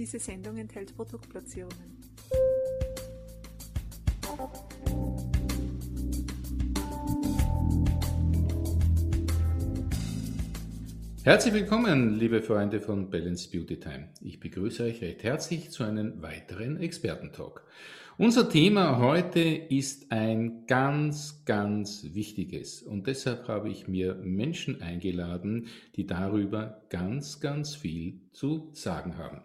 Diese Sendung enthält Produktplatzierungen. Herzlich willkommen, liebe Freunde von Balance Beauty Time. Ich begrüße euch recht herzlich zu einem weiteren Expertentalk. Unser Thema heute ist ein ganz, ganz wichtiges und deshalb habe ich mir Menschen eingeladen, die darüber ganz, ganz viel zu sagen haben.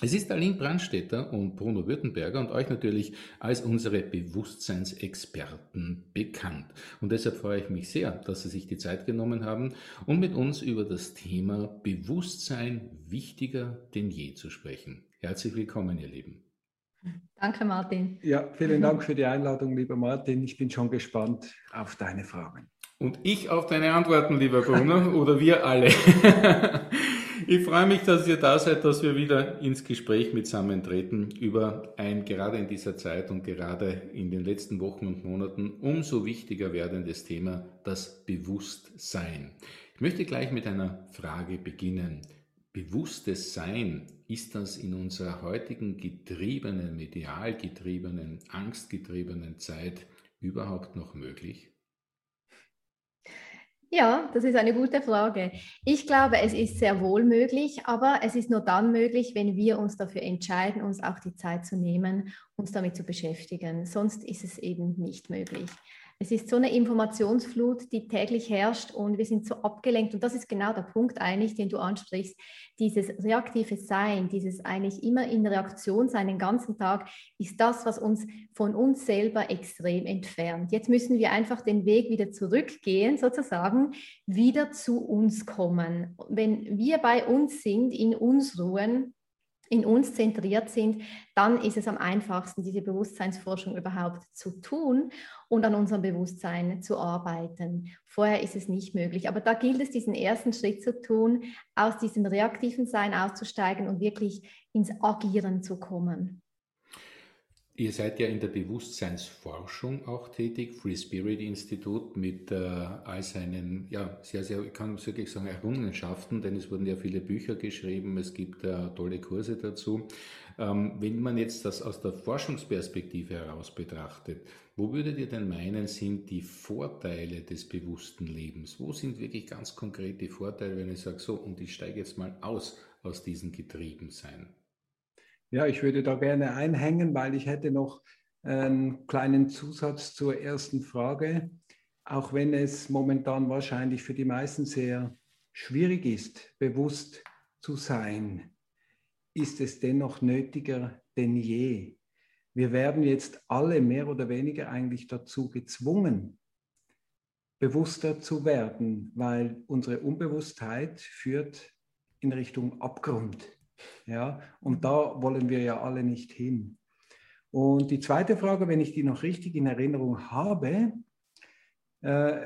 Es ist Aline Brandstetter und Bruno Württemberger und euch natürlich als unsere Bewusstseinsexperten bekannt. Und deshalb freue ich mich sehr, dass Sie sich die Zeit genommen haben, um mit uns über das Thema Bewusstsein wichtiger denn je zu sprechen. Herzlich willkommen, ihr Lieben. Danke, Martin. Ja, vielen Dank für die Einladung, lieber Martin. Ich bin schon gespannt auf deine Fragen. Und ich auf deine Antworten, lieber Bruno, oder wir alle. Ich freue mich, dass ihr da seid, dass wir wieder ins Gespräch mitsammen treten über ein gerade in dieser Zeit und gerade in den letzten Wochen und Monaten umso wichtiger werdendes Thema, das Bewusstsein. Ich möchte gleich mit einer Frage beginnen. Bewusstes Sein, ist das in unserer heutigen getriebenen, medial getriebenen, angstgetriebenen Zeit überhaupt noch möglich? Ja, das ist eine gute Frage. Ich glaube, es ist sehr wohl möglich, aber es ist nur dann möglich, wenn wir uns dafür entscheiden, uns auch die Zeit zu nehmen, uns damit zu beschäftigen. Sonst ist es eben nicht möglich. Es ist so eine Informationsflut, die täglich herrscht und wir sind so abgelenkt. Und das ist genau der Punkt eigentlich, den du ansprichst. Dieses reaktive Sein, dieses eigentlich immer in Reaktion sein den ganzen Tag, ist das, was uns von uns selber extrem entfernt. Jetzt müssen wir einfach den Weg wieder zurückgehen, sozusagen, wieder zu uns kommen. Wenn wir bei uns sind, in uns ruhen, in uns zentriert sind, dann ist es am einfachsten, diese Bewusstseinsforschung überhaupt zu tun und an unserem Bewusstsein zu arbeiten. Vorher ist es nicht möglich. Aber da gilt es, diesen ersten Schritt zu tun, aus diesem reaktiven Sein auszusteigen und wirklich ins Agieren zu kommen. Ihr seid ja in der Bewusstseinsforschung auch tätig, Free Spirit Institut mit äh, all seinen, ja, sehr, sehr, ich kann wirklich sagen, Errungenschaften, denn es wurden ja viele Bücher geschrieben, es gibt äh, tolle Kurse dazu. Ähm, wenn man jetzt das aus der Forschungsperspektive heraus betrachtet, wo würdet ihr denn meinen, sind die Vorteile des bewussten Lebens? Wo sind wirklich ganz konkret die Vorteile, wenn ich sage, so, und ich steige jetzt mal aus aus diesem Getriebensein? Ja, ich würde da gerne einhängen, weil ich hätte noch einen kleinen Zusatz zur ersten Frage. Auch wenn es momentan wahrscheinlich für die meisten sehr schwierig ist, bewusst zu sein, ist es dennoch nötiger denn je. Wir werden jetzt alle mehr oder weniger eigentlich dazu gezwungen, bewusster zu werden, weil unsere Unbewusstheit führt in Richtung Abgrund. Ja, und da wollen wir ja alle nicht hin. Und die zweite Frage, wenn ich die noch richtig in Erinnerung habe, äh,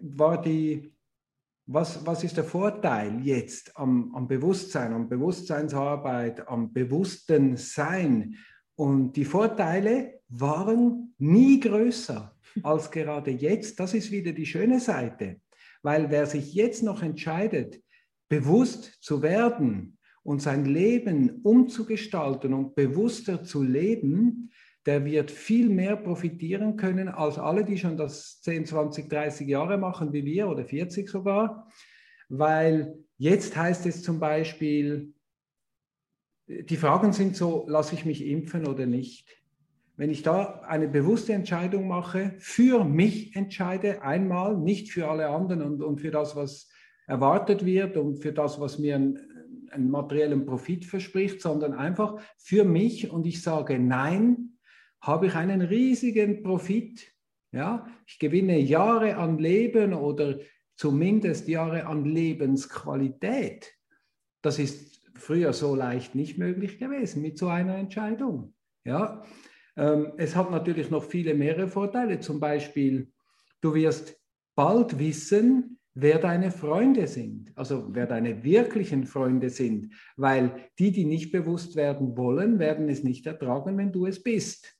war die, was, was ist der Vorteil jetzt am, am Bewusstsein, am Bewusstseinsarbeit, am bewussten Sein? Und die Vorteile waren nie größer als gerade jetzt. Das ist wieder die schöne Seite. Weil wer sich jetzt noch entscheidet, bewusst zu werden, und sein Leben umzugestalten und bewusster zu leben, der wird viel mehr profitieren können als alle, die schon das 10, 20, 30 Jahre machen wie wir oder 40 sogar. Weil jetzt heißt es zum Beispiel, die Fragen sind so, lasse ich mich impfen oder nicht? Wenn ich da eine bewusste Entscheidung mache, für mich entscheide, einmal, nicht für alle anderen und, und für das, was erwartet wird und für das, was mir einen materiellen Profit verspricht, sondern einfach für mich und ich sage nein, habe ich einen riesigen Profit. Ja, ich gewinne Jahre an Leben oder zumindest Jahre an Lebensqualität. Das ist früher so leicht nicht möglich gewesen mit so einer Entscheidung. Ja, ähm, es hat natürlich noch viele mehrere Vorteile. Zum Beispiel, du wirst bald wissen, wer deine Freunde sind, also wer deine wirklichen Freunde sind, weil die, die nicht bewusst werden wollen, werden es nicht ertragen, wenn du es bist.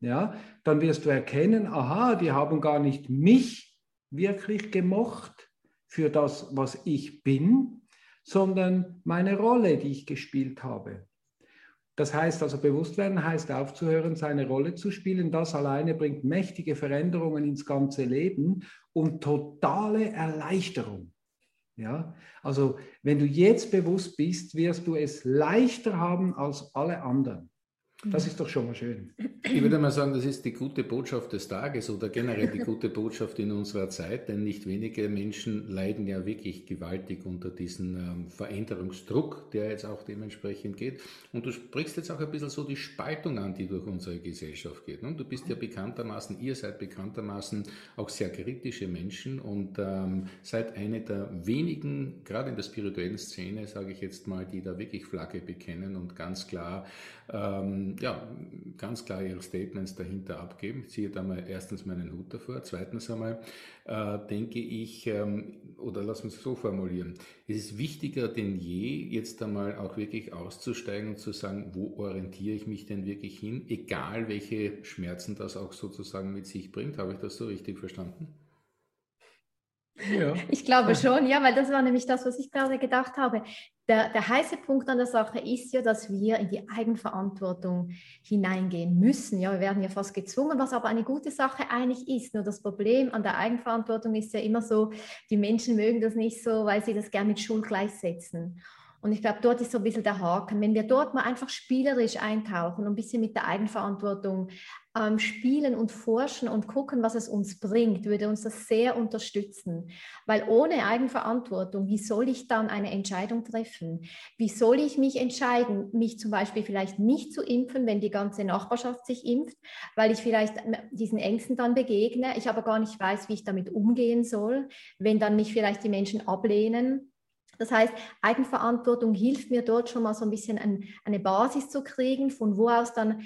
Ja, dann wirst du erkennen, aha, die haben gar nicht mich wirklich gemocht für das, was ich bin, sondern meine Rolle, die ich gespielt habe. Das heißt also, bewusst werden heißt aufzuhören, seine Rolle zu spielen. Das alleine bringt mächtige Veränderungen ins ganze Leben und totale Erleichterung. Ja, also wenn du jetzt bewusst bist, wirst du es leichter haben als alle anderen. Das ist doch schon mal schön. Ich würde mal sagen, das ist die gute Botschaft des Tages oder generell die gute Botschaft in unserer Zeit, denn nicht wenige Menschen leiden ja wirklich gewaltig unter diesem ähm, Veränderungsdruck, der jetzt auch dementsprechend geht. Und du sprichst jetzt auch ein bisschen so die Spaltung an, die durch unsere Gesellschaft geht. Ne? Du bist ja bekanntermaßen, ihr seid bekanntermaßen auch sehr kritische Menschen und ähm, seid eine der wenigen, gerade in der spirituellen Szene, sage ich jetzt mal, die da wirklich Flagge bekennen und ganz klar ähm, ja, ganz klar ihre Statements dahinter abgeben. Ich ziehe da mal erstens meinen Hut davor. Zweitens einmal äh, denke ich, ähm, oder lass uns so formulieren, es ist wichtiger denn je, jetzt einmal auch wirklich auszusteigen und zu sagen, wo orientiere ich mich denn wirklich hin, egal welche Schmerzen das auch sozusagen mit sich bringt. Habe ich das so richtig verstanden? Ja. Ich glaube schon, ja, weil das war nämlich das, was ich gerade gedacht habe. Der, der heiße Punkt an der Sache ist ja, dass wir in die Eigenverantwortung hineingehen müssen. Ja, wir werden ja fast gezwungen, was aber eine gute Sache eigentlich ist. Nur das Problem an der Eigenverantwortung ist ja immer so, die Menschen mögen das nicht so, weil sie das gerne mit Schuld gleichsetzen. Und ich glaube, dort ist so ein bisschen der Haken. Wenn wir dort mal einfach spielerisch eintauchen und ein bisschen mit der Eigenverantwortung ähm, spielen und forschen und gucken, was es uns bringt, würde uns das sehr unterstützen. Weil ohne Eigenverantwortung, wie soll ich dann eine Entscheidung treffen? Wie soll ich mich entscheiden, mich zum Beispiel vielleicht nicht zu impfen, wenn die ganze Nachbarschaft sich impft, weil ich vielleicht diesen Ängsten dann begegne, ich aber gar nicht weiß, wie ich damit umgehen soll, wenn dann mich vielleicht die Menschen ablehnen das heißt, Eigenverantwortung hilft mir dort schon mal so ein bisschen ein, eine Basis zu kriegen, von wo aus dann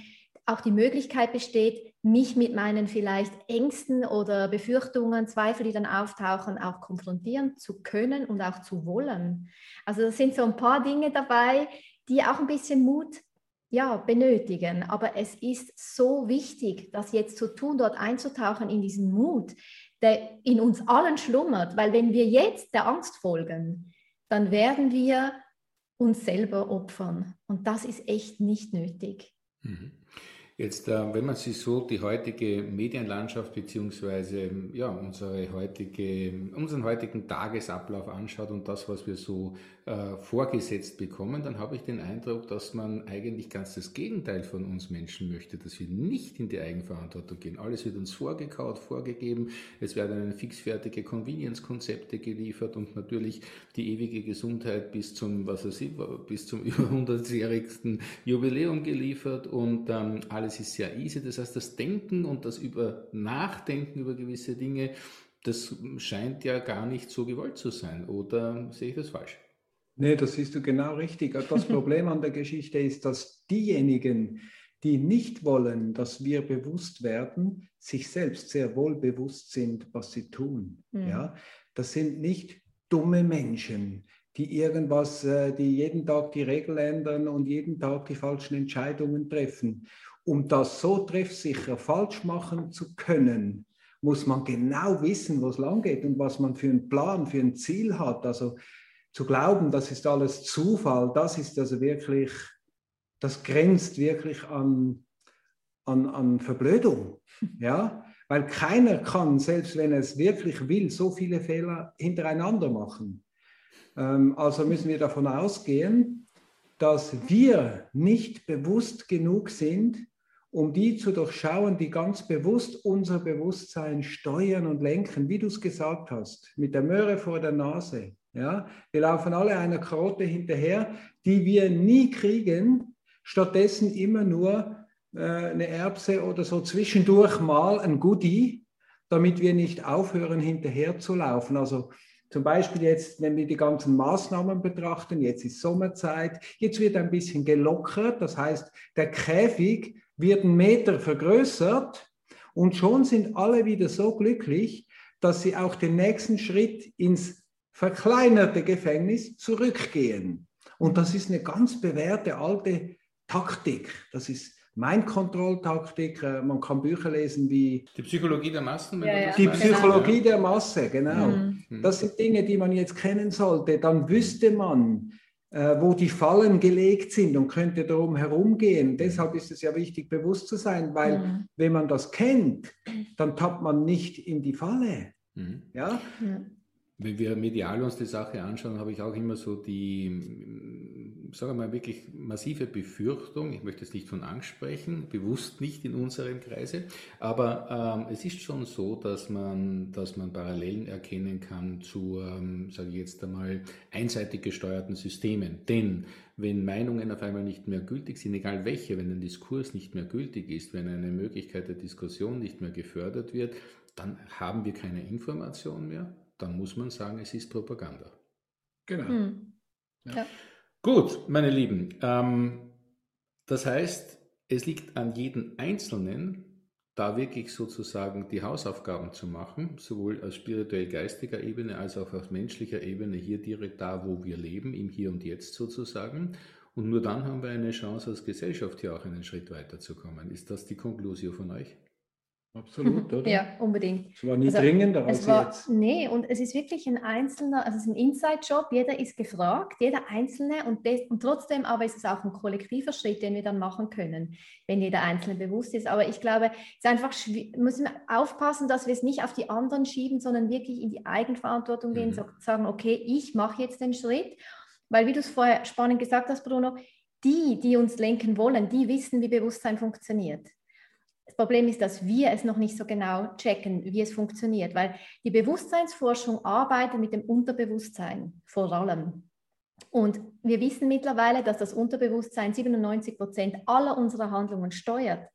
auch die Möglichkeit besteht, mich mit meinen vielleicht Ängsten oder Befürchtungen, Zweifel, die dann auftauchen, auch konfrontieren zu können und auch zu wollen. Also das sind so ein paar Dinge dabei, die auch ein bisschen Mut ja, benötigen. Aber es ist so wichtig, das jetzt zu tun, dort einzutauchen in diesen Mut, der in uns allen schlummert. Weil wenn wir jetzt der Angst folgen, dann werden wir uns selber opfern. Und das ist echt nicht nötig. Mhm. Jetzt, äh, wenn man sich so die heutige Medienlandschaft beziehungsweise ja, unsere heutige, unseren heutigen Tagesablauf anschaut und das, was wir so äh, vorgesetzt bekommen, dann habe ich den Eindruck, dass man eigentlich ganz das Gegenteil von uns Menschen möchte, dass wir nicht in die Eigenverantwortung gehen. Alles wird uns vorgekaut, vorgegeben. Es werden fixfertige Convenience-Konzepte geliefert und natürlich die ewige Gesundheit bis zum, was weiß ich, bis zum über 100-jährigsten Jubiläum geliefert und ähm, alles ist sehr easy. Das heißt, das Denken und das über Nachdenken über gewisse Dinge, das scheint ja gar nicht so gewollt zu sein. Oder sehe ich das falsch? Nee, das siehst du genau richtig. Das Problem an der Geschichte ist, dass diejenigen, die nicht wollen, dass wir bewusst werden, sich selbst sehr wohl bewusst sind, was sie tun. Mhm. Ja? Das sind nicht dumme Menschen, die irgendwas, äh, die jeden Tag die Regel ändern und jeden Tag die falschen Entscheidungen treffen. Um das so treffsicher falsch machen zu können, muss man genau wissen, wo es lang geht und was man für einen Plan, für ein Ziel hat. Also zu glauben, das ist alles Zufall, das ist also wirklich, das grenzt wirklich an, an, an Verblödung. Ja? Weil keiner kann, selbst wenn er es wirklich will, so viele Fehler hintereinander machen. Ähm, also müssen wir davon ausgehen, dass wir nicht bewusst genug sind, um die zu durchschauen, die ganz bewusst unser Bewusstsein steuern und lenken, wie du es gesagt hast, mit der Möhre vor der Nase. Ja? Wir laufen alle einer Karotte hinterher, die wir nie kriegen, stattdessen immer nur äh, eine Erbse oder so zwischendurch mal ein Goodie, damit wir nicht aufhören, hinterher zu laufen. Also zum Beispiel jetzt, wenn wir die ganzen Maßnahmen betrachten, jetzt ist Sommerzeit, jetzt wird ein bisschen gelockert, das heißt, der Käfig wird einen Meter vergrößert und schon sind alle wieder so glücklich, dass sie auch den nächsten Schritt ins verkleinerte Gefängnis zurückgehen. Und das ist eine ganz bewährte alte Taktik. Das ist Mindcontrol-Taktik. Äh, man kann Bücher lesen wie Die Psychologie der Massen. Ja, ja. Die Psychologie der Masse, genau. Mhm. Das sind Dinge, die man jetzt kennen sollte. Dann wüsste man, äh, wo die Fallen gelegt sind und könnte darum herumgehen. Deshalb ist es ja wichtig, bewusst zu sein, weil mhm. wenn man das kennt, dann tappt man nicht in die Falle. Mhm. Ja? Wenn wir medial uns die Sache anschauen, habe ich auch immer so die, sagen wir mal, wirklich massive Befürchtung. Ich möchte jetzt nicht von Angst sprechen, bewusst nicht in unserem Kreise, aber ähm, es ist schon so, dass man, dass man Parallelen erkennen kann zu, ähm, sage ich jetzt einmal, einseitig gesteuerten Systemen. Denn wenn Meinungen auf einmal nicht mehr gültig sind, egal welche, wenn ein Diskurs nicht mehr gültig ist, wenn eine Möglichkeit der Diskussion nicht mehr gefördert wird, dann haben wir keine Information mehr dann muss man sagen, es ist Propaganda. Genau. Hm. Ja. Gut, meine Lieben, ähm, das heißt, es liegt an jedem Einzelnen, da wirklich sozusagen die Hausaufgaben zu machen, sowohl aus spirituell-geistiger Ebene als auch auf menschlicher Ebene, hier direkt da, wo wir leben, im Hier und Jetzt sozusagen. Und nur dann haben wir eine Chance, als Gesellschaft hier auch einen Schritt weiterzukommen. Ist das die Konklusion von euch? Absolut, oder? Ja, unbedingt. Es war nie also, dringender als war, jetzt. Nee, und es ist wirklich ein einzelner, also es ist ein Inside-Job, jeder ist gefragt, jeder Einzelne und, des, und trotzdem aber ist es auch ein kollektiver Schritt, den wir dann machen können, wenn jeder Einzelne bewusst ist. Aber ich glaube, es ist einfach, müssen wir aufpassen, dass wir es nicht auf die anderen schieben, sondern wirklich in die Eigenverantwortung gehen, mhm. sagen, okay, ich mache jetzt den Schritt, weil wie du es vorher spannend gesagt hast, Bruno, die, die uns lenken wollen, die wissen, wie Bewusstsein funktioniert. Das Problem ist, dass wir es noch nicht so genau checken, wie es funktioniert, weil die Bewusstseinsforschung arbeitet mit dem Unterbewusstsein vor allem. Und wir wissen mittlerweile, dass das Unterbewusstsein 97 Prozent aller unserer Handlungen steuert.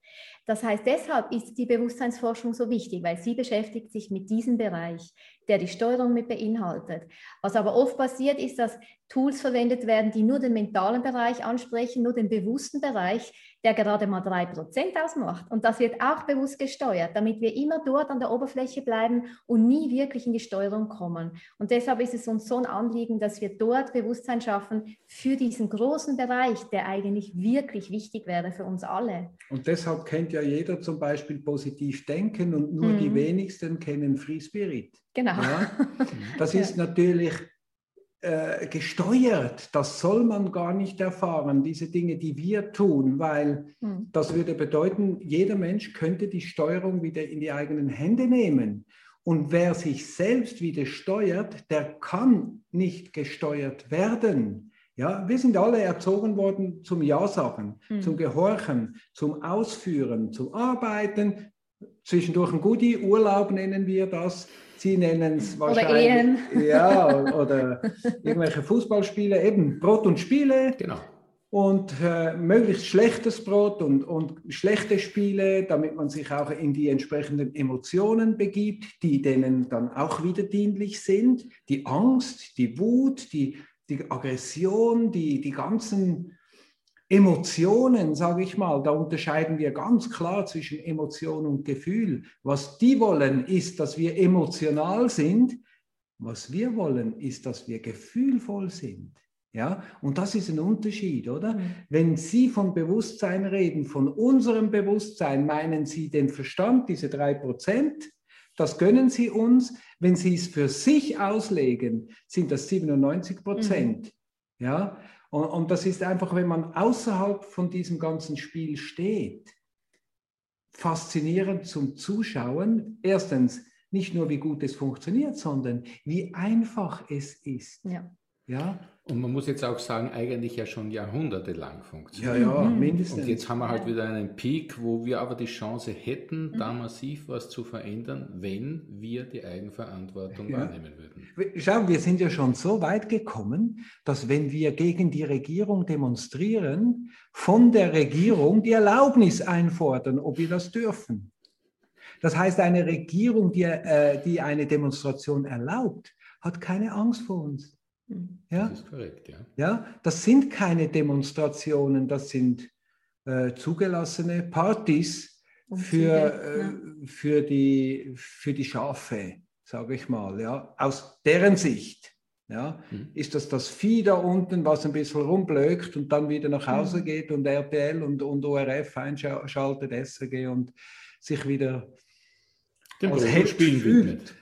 Das heißt, deshalb ist die Bewusstseinsforschung so wichtig, weil sie beschäftigt sich mit diesem Bereich, der die Steuerung mit beinhaltet. Was aber oft passiert, ist, dass Tools verwendet werden, die nur den mentalen Bereich ansprechen, nur den bewussten Bereich, der gerade mal drei Prozent ausmacht. Und das wird auch bewusst gesteuert, damit wir immer dort an der Oberfläche bleiben und nie wirklich in die Steuerung kommen. Und deshalb ist es uns so ein Anliegen, dass wir dort Bewusstsein schaffen für diesen großen Bereich, der eigentlich wirklich wichtig wäre für uns alle. Und deshalb kennt ja jeder zum Beispiel positiv denken und nur mhm. die wenigsten kennen Free Spirit. Genau. Ja? Das ist natürlich äh, gesteuert. Das soll man gar nicht erfahren, diese Dinge, die wir tun, weil hm. das würde bedeuten, jeder Mensch könnte die Steuerung wieder in die eigenen Hände nehmen. Und wer sich selbst wieder steuert, der kann nicht gesteuert werden. Ja, wir sind alle erzogen worden zum Ja-Sagen, hm. zum Gehorchen, zum Ausführen, zum Arbeiten, zwischendurch ein Goodie, Urlaub nennen wir das. Sie nennen es wahrscheinlich. Oder Ehen. Ja, oder irgendwelche Fußballspiele, eben Brot und Spiele. Genau. Und äh, möglichst schlechtes Brot und, und schlechte Spiele, damit man sich auch in die entsprechenden Emotionen begibt, die denen dann auch wieder dienlich sind. Die Angst, die Wut, die, die Aggression, die, die ganzen Emotionen, sage ich mal, da unterscheiden wir ganz klar zwischen Emotion und Gefühl. Was die wollen, ist, dass wir emotional sind. Was wir wollen, ist, dass wir gefühlvoll sind. Ja, und das ist ein Unterschied, oder? Mhm. Wenn Sie von Bewusstsein reden, von unserem Bewusstsein, meinen Sie den Verstand, diese drei Prozent? Das gönnen Sie uns. Wenn Sie es für sich auslegen, sind das 97 Prozent. Mhm. Ja, und, und das ist einfach, wenn man außerhalb von diesem ganzen Spiel steht, faszinierend zum Zuschauen. Erstens, nicht nur wie gut es funktioniert, sondern wie einfach es ist. Ja. Ja? Und man muss jetzt auch sagen, eigentlich ja schon jahrhundertelang funktioniert. Ja, ja, mhm. mindestens. Und jetzt haben wir halt wieder einen Peak, wo wir aber die Chance hätten, mhm. da massiv was zu verändern, wenn wir die Eigenverantwortung ja. wahrnehmen würden. Schau, wir sind ja schon so weit gekommen, dass wenn wir gegen die Regierung demonstrieren, von der Regierung die Erlaubnis einfordern, ob wir das dürfen. Das heißt, eine Regierung, die, äh, die eine Demonstration erlaubt, hat keine Angst vor uns. Ja? Das ist korrekt, ja. Ja, das sind keine Demonstrationen, das sind äh, zugelassene Partys für, äh, ja. für, die, für die Schafe, sage ich mal, ja, aus deren Sicht. Ja, mhm. Ist das das Vieh da unten, was ein bisschen rumblökt und dann wieder nach Hause mhm. geht und RTL und, und ORF einschaltet, SRG und sich wieder dem Brot und Spielen widmet.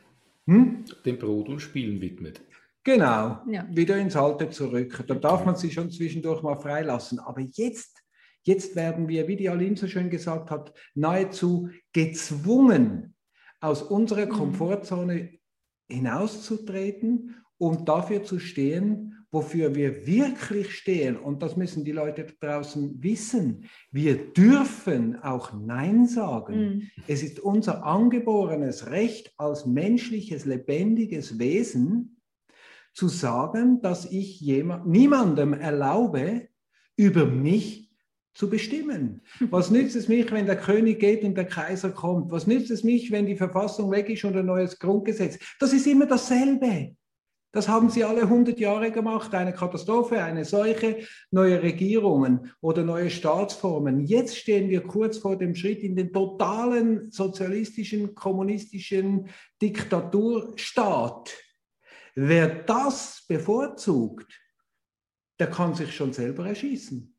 Hm? Dem Brot und Spielen widmet. Genau, ja. wieder ins Alte zurück. Da darf man sich schon zwischendurch mal freilassen. Aber jetzt, jetzt werden wir, wie die Aline so schön gesagt hat, nahezu gezwungen, aus unserer mhm. Komfortzone hinauszutreten und dafür zu stehen, wofür wir wirklich stehen, und das müssen die Leute draußen wissen, wir dürfen auch Nein sagen. Mhm. Es ist unser angeborenes Recht als menschliches, lebendiges Wesen, zu sagen, dass ich jemand, niemandem erlaube, über mich zu bestimmen. Was nützt es mich, wenn der König geht und der Kaiser kommt? Was nützt es mich, wenn die Verfassung weg ist und ein neues Grundgesetz? Das ist immer dasselbe. Das haben sie alle 100 Jahre gemacht. Eine Katastrophe, eine Seuche, neue Regierungen oder neue Staatsformen. Jetzt stehen wir kurz vor dem Schritt in den totalen sozialistischen, kommunistischen Diktaturstaat. Wer das bevorzugt, der kann sich schon selber erschießen.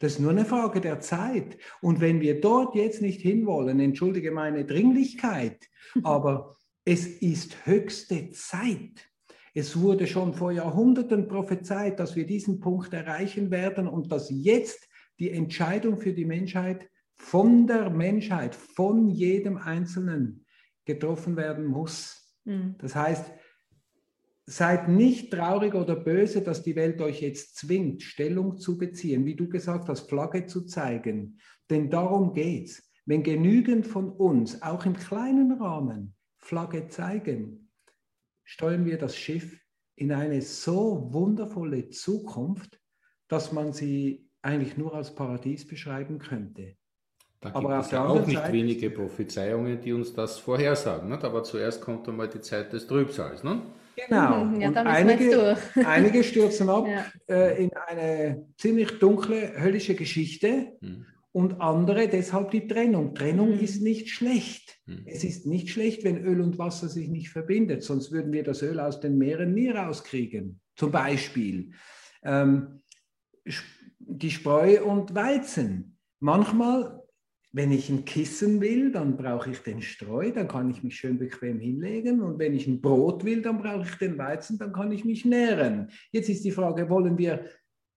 Das ist nur eine Frage der Zeit. Und wenn wir dort jetzt nicht hinwollen, entschuldige meine Dringlichkeit, aber es ist höchste Zeit. Es wurde schon vor Jahrhunderten prophezeit, dass wir diesen Punkt erreichen werden und dass jetzt die Entscheidung für die Menschheit von der Menschheit, von jedem Einzelnen getroffen werden muss. Mhm. Das heißt, seid nicht traurig oder böse, dass die Welt euch jetzt zwingt, Stellung zu beziehen, wie du gesagt hast, Flagge zu zeigen. Denn darum geht es. Wenn genügend von uns, auch im kleinen Rahmen, Flagge zeigen, steuern wir das Schiff in eine so wundervolle Zukunft, dass man sie eigentlich nur als Paradies beschreiben könnte. Da gibt Aber es ja auch nicht Seite, wenige Prophezeiungen, die uns das vorhersagen. Nicht? Aber zuerst kommt einmal die Zeit des Trübsals. Ne? Genau. Ja, und einige, einige stürzen ab ja. äh, in eine ziemlich dunkle, höllische Geschichte. Hm und andere deshalb die Trennung. Trennung mhm. ist nicht schlecht. Mhm. Es ist nicht schlecht, wenn Öl und Wasser sich nicht verbindet, sonst würden wir das Öl aus den Meeren nie rauskriegen. Zum Beispiel ähm, die Spreu und Weizen. Manchmal, wenn ich ein Kissen will, dann brauche ich den Streu, dann kann ich mich schön bequem hinlegen. Und wenn ich ein Brot will, dann brauche ich den Weizen, dann kann ich mich nähren. Jetzt ist die Frage, wollen wir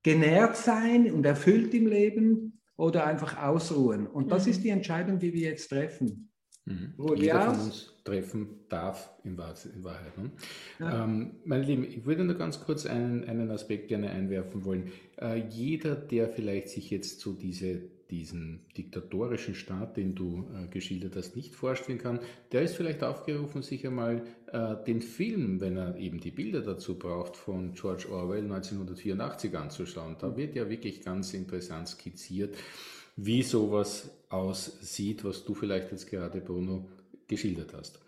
genährt sein und erfüllt im Leben oder einfach ausruhen. Und das mhm. ist die Entscheidung, die wir jetzt treffen. Mhm. Jeder von uns treffen darf in Wahrheit. Ne? Ja. Ähm, meine Lieben, ich würde nur ganz kurz einen, einen Aspekt gerne einwerfen wollen. Äh, jeder, der vielleicht sich jetzt so diese diesen diktatorischen Staat, den du äh, geschildert hast, nicht vorstellen kann, der ist vielleicht aufgerufen, sich einmal äh, den Film, wenn er eben die Bilder dazu braucht, von George Orwell 1984 anzuschauen. Da wird ja wirklich ganz interessant skizziert, wie sowas aussieht, was du vielleicht jetzt gerade, Bruno, geschildert hast.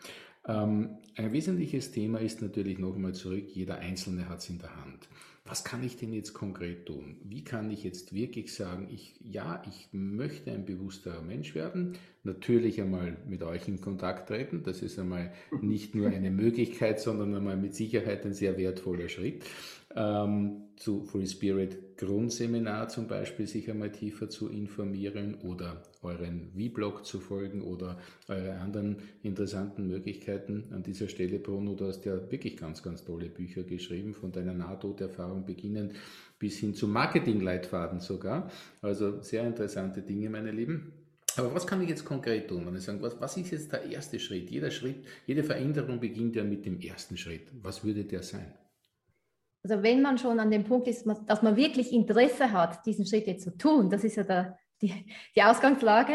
Ähm, ein wesentliches Thema ist natürlich nochmal zurück, jeder Einzelne hat es in der Hand was kann ich denn jetzt konkret tun? Wie kann ich jetzt wirklich sagen, ich, ja, ich möchte ein bewussterer Mensch werden, natürlich einmal mit euch in Kontakt treten, das ist einmal nicht nur eine Möglichkeit, sondern einmal mit Sicherheit ein sehr wertvoller Schritt ähm, zu Free Spirit Grundseminar zum Beispiel sich einmal tiefer zu informieren oder euren V-Blog zu folgen oder eure anderen interessanten Möglichkeiten. An dieser Stelle, Bruno, du hast ja wirklich ganz, ganz tolle Bücher geschrieben, von deiner Nahtoderfahrung beginnend bis hin zum Marketingleitfaden sogar. Also sehr interessante Dinge, meine Lieben. Aber was kann ich jetzt konkret tun? Wenn ich sagen, was, was ist jetzt der erste Schritt? Jeder Schritt, jede Veränderung beginnt ja mit dem ersten Schritt. Was würde der sein? Also wenn man schon an dem Punkt ist, dass man wirklich Interesse hat, diesen Schritt jetzt zu tun, das ist ja der, die, die Ausgangslage,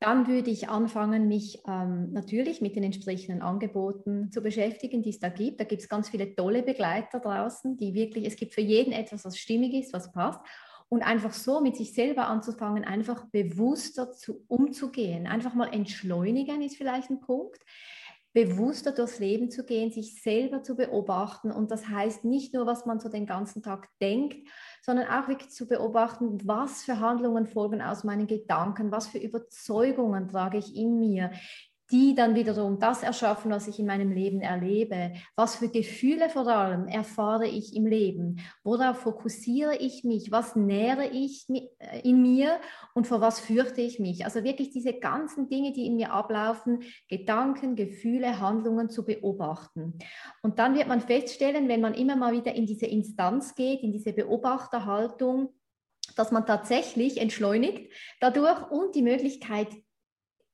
dann würde ich anfangen, mich ähm, natürlich mit den entsprechenden Angeboten zu beschäftigen, die es da gibt. Da gibt es ganz viele tolle Begleiter draußen, die wirklich, es gibt für jeden etwas, was stimmig ist, was passt. Und einfach so mit sich selber anzufangen, einfach bewusster zu, umzugehen. Einfach mal entschleunigen ist vielleicht ein Punkt bewusster durchs Leben zu gehen, sich selber zu beobachten. Und das heißt nicht nur, was man so den ganzen Tag denkt, sondern auch wirklich zu beobachten, was für Handlungen folgen aus meinen Gedanken, was für Überzeugungen trage ich in mir. Die dann wiederum das erschaffen, was ich in meinem Leben erlebe. Was für Gefühle vor allem erfahre ich im Leben? Worauf fokussiere ich mich? Was nähere ich äh, in mir und vor was fürchte ich mich? Also wirklich diese ganzen Dinge, die in mir ablaufen, Gedanken, Gefühle, Handlungen zu beobachten. Und dann wird man feststellen, wenn man immer mal wieder in diese Instanz geht, in diese Beobachterhaltung, dass man tatsächlich entschleunigt dadurch und die Möglichkeit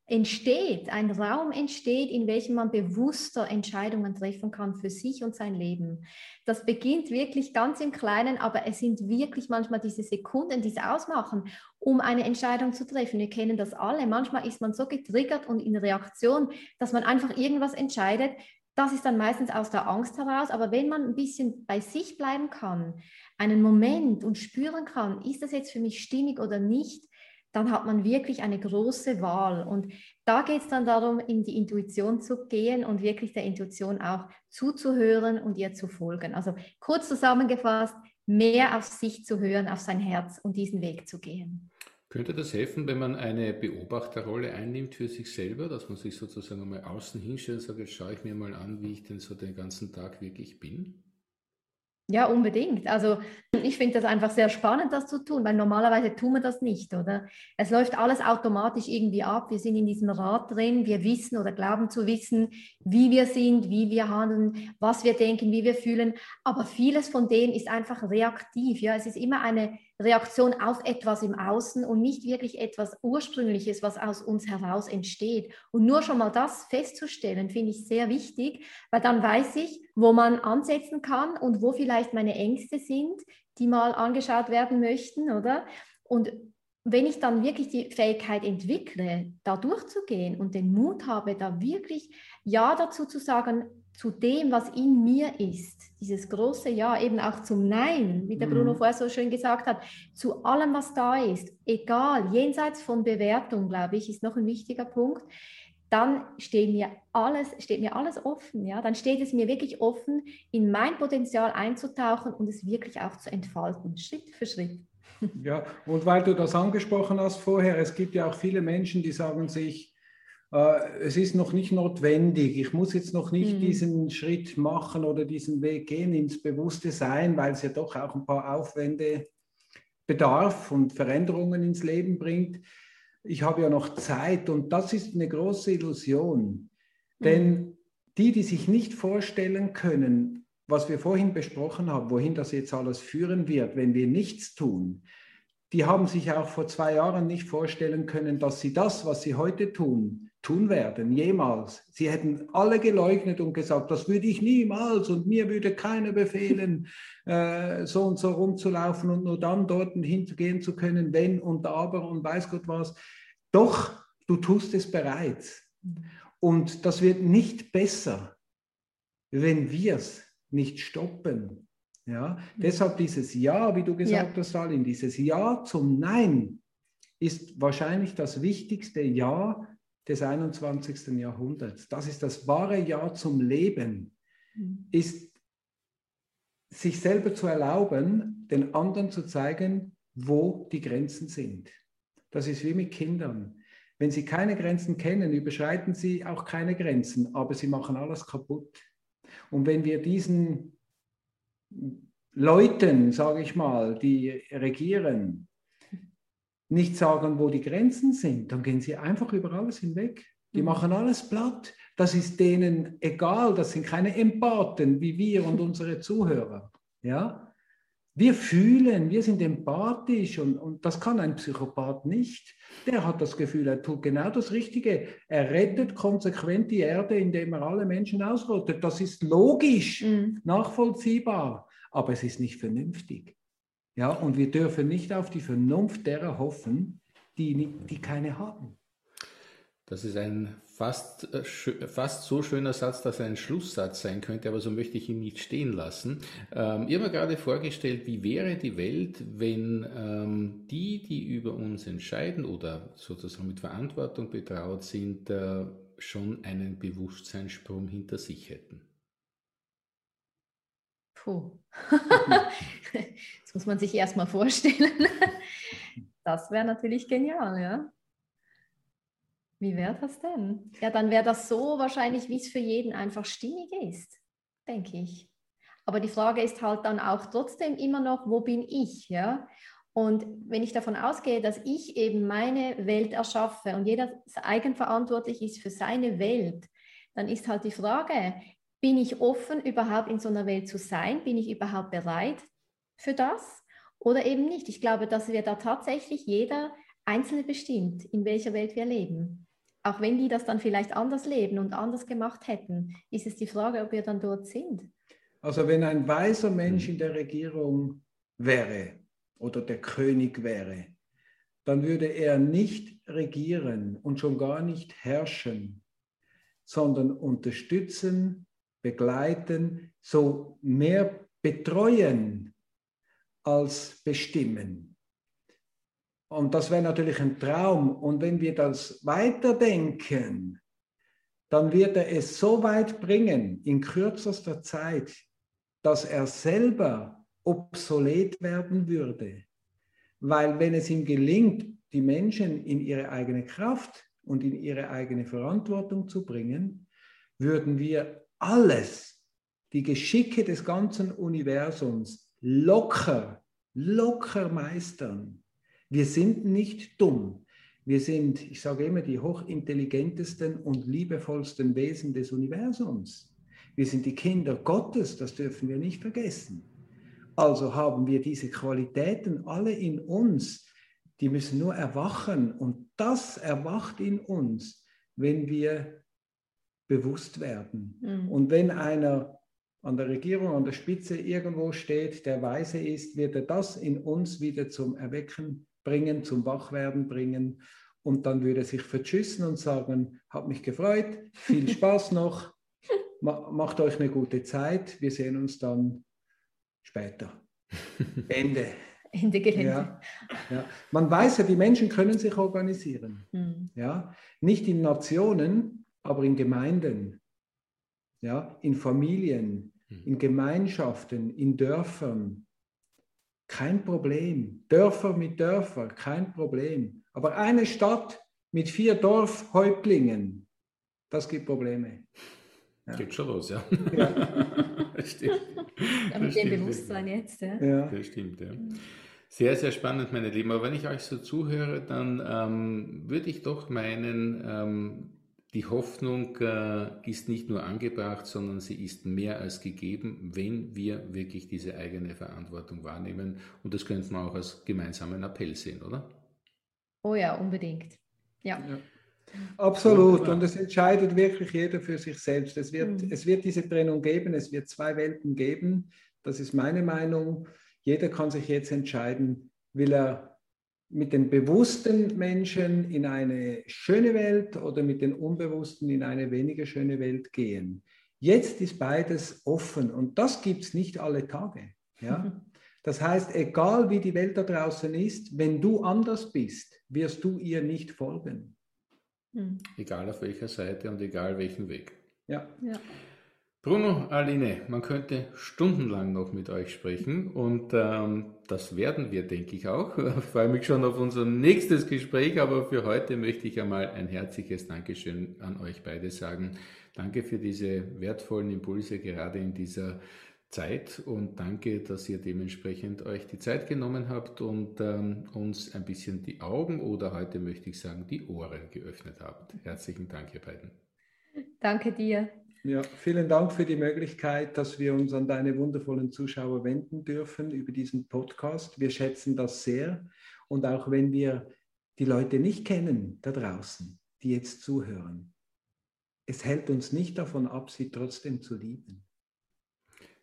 entsteht, ein Raum entsteht, in welchem man bewusster Entscheidungen treffen kann für sich und sein Leben. Das beginnt wirklich ganz im Kleinen, aber es sind wirklich manchmal diese Sekunden, die es ausmachen, um eine Entscheidung zu treffen. Wir kennen das alle. Manchmal ist man so getriggert und in Reaktion, dass man einfach irgendwas entscheidet. Das ist dann meistens aus der Angst heraus, aber wenn man ein bisschen bei sich bleiben kann, einen Moment und spüren kann, ist das jetzt für mich stimmig oder nicht, dann hat man wirklich eine große Wahl. Und da geht es dann darum, in die Intuition zu gehen und wirklich der Intuition auch zuzuhören und ihr zu folgen. Also kurz zusammengefasst, mehr auf sich zu hören, auf sein Herz und diesen Weg zu gehen. Könnte das helfen, wenn man eine Beobachterrolle einnimmt für sich selber, dass man sich sozusagen einmal außen hinstellt und sagt, jetzt schaue ich mir mal an, wie ich denn so den ganzen Tag wirklich bin? Ja, unbedingt. Also ich finde das einfach sehr spannend, das zu tun, weil normalerweise tun wir das nicht, oder? Es läuft alles automatisch irgendwie ab. Wir sind in diesem Rad drin, wir wissen oder glauben zu wissen, wie wir sind, wie wir handeln, was wir denken, wie wir fühlen. Aber vieles von dem ist einfach reaktiv. Ja, es ist immer eine Reaktion auf etwas im Außen und nicht wirklich etwas Ursprüngliches, was aus uns heraus entsteht. Und nur schon mal das festzustellen, finde ich sehr wichtig, weil dann weiß ich, wo man ansetzen kann und wo vielleicht meine Ängste sind, die mal angeschaut werden möchten, oder? Und wenn ich dann wirklich die Fähigkeit entwickle, da durchzugehen und den Mut habe, da wirklich Ja dazu zu sagen, zu dem, was in mir ist, dieses große Ja, eben auch zum Nein, wie der Bruno mhm. vorher so schön gesagt hat, zu allem, was da ist, egal, jenseits von Bewertung, glaube ich, ist noch ein wichtiger Punkt, dann steht mir alles, steht mir alles offen, ja, dann steht es mir wirklich offen, in mein Potenzial einzutauchen und es wirklich auch zu entfalten, Schritt für Schritt. Ja, und weil du das angesprochen hast vorher, es gibt ja auch viele Menschen, die sagen sich, es ist noch nicht notwendig. Ich muss jetzt noch nicht mhm. diesen Schritt machen oder diesen Weg gehen ins bewusste Sein, weil es ja doch auch ein paar Aufwände bedarf und Veränderungen ins Leben bringt. Ich habe ja noch Zeit und das ist eine große Illusion. Mhm. Denn die, die sich nicht vorstellen können, was wir vorhin besprochen haben, wohin das jetzt alles führen wird, wenn wir nichts tun, die haben sich auch vor zwei Jahren nicht vorstellen können, dass sie das, was sie heute tun, tun werden, jemals. Sie hätten alle geleugnet und gesagt, das würde ich niemals und mir würde keiner befehlen, äh, so und so rumzulaufen und nur dann dort hinzugehen zu können, wenn und aber und weiß Gott was. Doch, du tust es bereits. Und das wird nicht besser, wenn wir es nicht stoppen. Ja? Mhm. Deshalb dieses Ja, wie du gesagt ja. hast, Salim, dieses Ja zum Nein ist wahrscheinlich das wichtigste Ja, des 21. Jahrhunderts. Das ist das wahre Ja zum Leben, mhm. ist sich selber zu erlauben, den anderen zu zeigen, wo die Grenzen sind. Das ist wie mit Kindern. Wenn sie keine Grenzen kennen, überschreiten sie auch keine Grenzen, aber sie machen alles kaputt. Und wenn wir diesen Leuten, sage ich mal, die regieren, nicht sagen, wo die Grenzen sind, dann gehen sie einfach über alles hinweg. Die mhm. machen alles platt. Das ist denen egal. Das sind keine Empathen wie wir und unsere Zuhörer. Ja? Wir fühlen, wir sind empathisch und, und das kann ein Psychopath nicht. Der hat das Gefühl, er tut genau das Richtige. Er rettet konsequent die Erde, indem er alle Menschen ausrottet. Das ist logisch, mhm. nachvollziehbar, aber es ist nicht vernünftig. Ja, und wir dürfen nicht auf die Vernunft derer hoffen, die, die keine haben. Das ist ein fast, äh, fast so schöner Satz, dass er ein Schlusssatz sein könnte, aber so möchte ich ihn nicht stehen lassen. Ähm, ich habe mir gerade vorgestellt, wie wäre die Welt, wenn ähm, die, die über uns entscheiden oder sozusagen mit Verantwortung betraut sind, äh, schon einen Bewusstseinssprung hinter sich hätten. Puh. das muss man sich erstmal vorstellen. Das wäre natürlich genial, ja. Wie wäre das denn? Ja, dann wäre das so wahrscheinlich, wie es für jeden einfach stimmig ist, denke ich. Aber die Frage ist halt dann auch trotzdem immer noch, wo bin ich? Ja? Und wenn ich davon ausgehe, dass ich eben meine Welt erschaffe und jeder eigenverantwortlich ist für seine Welt, dann ist halt die Frage, bin ich offen, überhaupt in so einer Welt zu sein? Bin ich überhaupt bereit für das oder eben nicht? Ich glaube, dass wir da tatsächlich jeder Einzelne bestimmt, in welcher Welt wir leben. Auch wenn die das dann vielleicht anders leben und anders gemacht hätten, ist es die Frage, ob wir dann dort sind. Also wenn ein weiser Mensch in der Regierung wäre oder der König wäre, dann würde er nicht regieren und schon gar nicht herrschen, sondern unterstützen, begleiten, so mehr betreuen als bestimmen. Und das wäre natürlich ein Traum. Und wenn wir das weiterdenken, dann wird er es so weit bringen in kürzester Zeit, dass er selber obsolet werden würde. Weil wenn es ihm gelingt, die Menschen in ihre eigene Kraft und in ihre eigene Verantwortung zu bringen, würden wir alles, die Geschicke des ganzen Universums locker, locker meistern. Wir sind nicht dumm. Wir sind, ich sage immer, die hochintelligentesten und liebevollsten Wesen des Universums. Wir sind die Kinder Gottes, das dürfen wir nicht vergessen. Also haben wir diese Qualitäten alle in uns, die müssen nur erwachen und das erwacht in uns, wenn wir bewusst werden. Mhm. Und wenn einer an der Regierung, an der Spitze irgendwo steht, der weise ist, wird er das in uns wieder zum Erwecken bringen, zum Wachwerden bringen. Und dann würde er sich vertschüssen und sagen, hat mich gefreut, viel Spaß noch, macht euch eine gute Zeit. Wir sehen uns dann später. Ende. Ende Gelände. Ja, ja. Man weiß ja, die Menschen können sich organisieren. Mhm. Ja? Nicht in Nationen, aber in Gemeinden, ja? in Familien, mhm. in Gemeinschaften, in Dörfern. Kein Problem. Dörfer mit Dörfern, kein Problem. Aber eine Stadt mit vier Dorfhäuptlingen, das gibt Probleme. Ja. Geht schon los, ja. ja. stimmt. Ja, mit dem Bewusstsein jetzt, ja. ja. Das stimmt, ja. Sehr, sehr spannend, meine Lieben. Aber wenn ich euch so zuhöre, dann ähm, würde ich doch meinen, ähm, die Hoffnung äh, ist nicht nur angebracht, sondern sie ist mehr als gegeben, wenn wir wirklich diese eigene Verantwortung wahrnehmen. Und das könnte man auch als gemeinsamen Appell sehen, oder? Oh ja, unbedingt. ja. ja. Absolut. Und es entscheidet wirklich jeder für sich selbst. Es wird, mhm. es wird diese Trennung geben, es wird zwei Welten geben. Das ist meine Meinung. Jeder kann sich jetzt entscheiden, will er mit den bewussten Menschen in eine schöne Welt oder mit den unbewussten in eine weniger schöne Welt gehen. Jetzt ist beides offen und das gibt es nicht alle Tage. Ja? Das heißt, egal wie die Welt da draußen ist, wenn du anders bist, wirst du ihr nicht folgen. Mhm. Egal auf welcher Seite und egal welchen Weg. Ja. ja. Bruno, Aline, man könnte stundenlang noch mit euch sprechen und ähm, das werden wir, denke ich auch. Ich freue mich schon auf unser nächstes Gespräch, aber für heute möchte ich einmal ein herzliches Dankeschön an euch beide sagen. Danke für diese wertvollen Impulse, gerade in dieser Zeit und danke, dass ihr dementsprechend euch die Zeit genommen habt und ähm, uns ein bisschen die Augen oder heute möchte ich sagen die Ohren geöffnet habt. Herzlichen Dank, ihr beiden. Danke dir. Ja, vielen Dank für die Möglichkeit, dass wir uns an deine wundervollen Zuschauer wenden dürfen über diesen Podcast. Wir schätzen das sehr und auch wenn wir die Leute nicht kennen da draußen, die jetzt zuhören, es hält uns nicht davon ab, sie trotzdem zu lieben.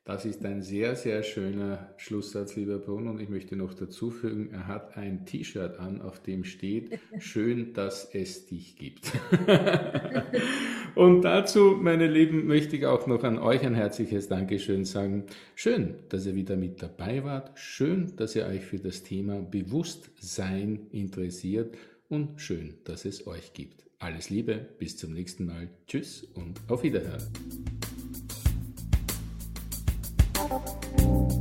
Das ist ein sehr, sehr schöner Schlusssatz, lieber Bruno. Und ich möchte noch dazu fügen, er hat ein T-Shirt an, auf dem steht, schön, dass es dich gibt. Und dazu, meine Lieben, möchte ich auch noch an euch ein herzliches Dankeschön sagen. Schön, dass ihr wieder mit dabei wart. Schön, dass ihr euch für das Thema Bewusstsein interessiert. Und schön, dass es euch gibt. Alles Liebe, bis zum nächsten Mal. Tschüss und auf Wiederhören. Bye.